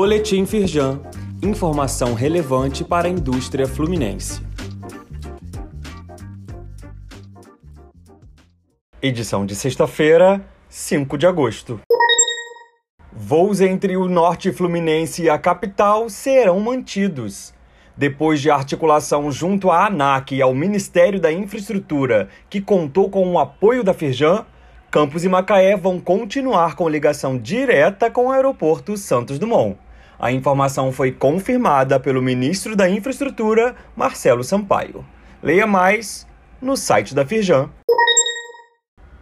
Boletim Firjan. Informação relevante para a indústria fluminense. Edição de sexta-feira, 5 de agosto. Voos entre o norte fluminense e a capital serão mantidos. Depois de articulação junto à ANAC e ao Ministério da Infraestrutura, que contou com o apoio da Firjan, Campos e Macaé vão continuar com ligação direta com o aeroporto Santos Dumont. A informação foi confirmada pelo ministro da Infraestrutura, Marcelo Sampaio. Leia mais no site da Firjan.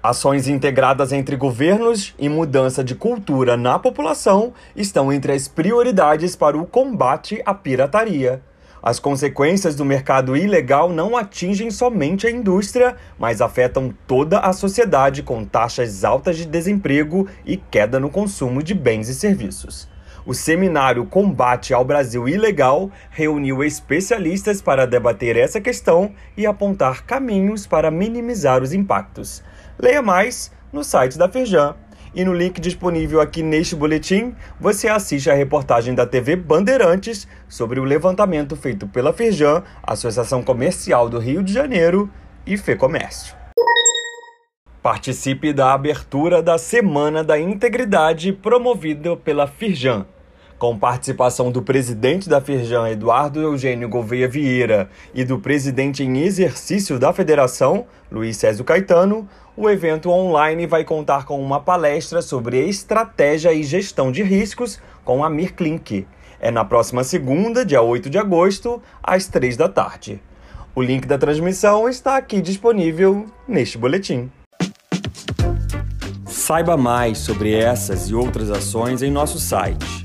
Ações integradas entre governos e mudança de cultura na população estão entre as prioridades para o combate à pirataria. As consequências do mercado ilegal não atingem somente a indústria, mas afetam toda a sociedade com taxas altas de desemprego e queda no consumo de bens e serviços. O seminário Combate ao Brasil Ilegal reuniu especialistas para debater essa questão e apontar caminhos para minimizar os impactos. Leia mais no site da Firjan. E no link disponível aqui neste boletim, você assiste a reportagem da TV Bandeirantes sobre o levantamento feito pela Firjan, Associação Comercial do Rio de Janeiro e Fecomércio. Participe da abertura da Semana da Integridade promovida pela Firjan com participação do presidente da Firjan, Eduardo Eugênio Gouveia Vieira, e do presidente em exercício da federação, Luiz Césio Caetano, o evento online vai contar com uma palestra sobre estratégia e gestão de riscos com Amir Klink. É na próxima segunda, dia 8 de agosto, às 3 da tarde. O link da transmissão está aqui disponível neste boletim. Saiba mais sobre essas e outras ações em nosso site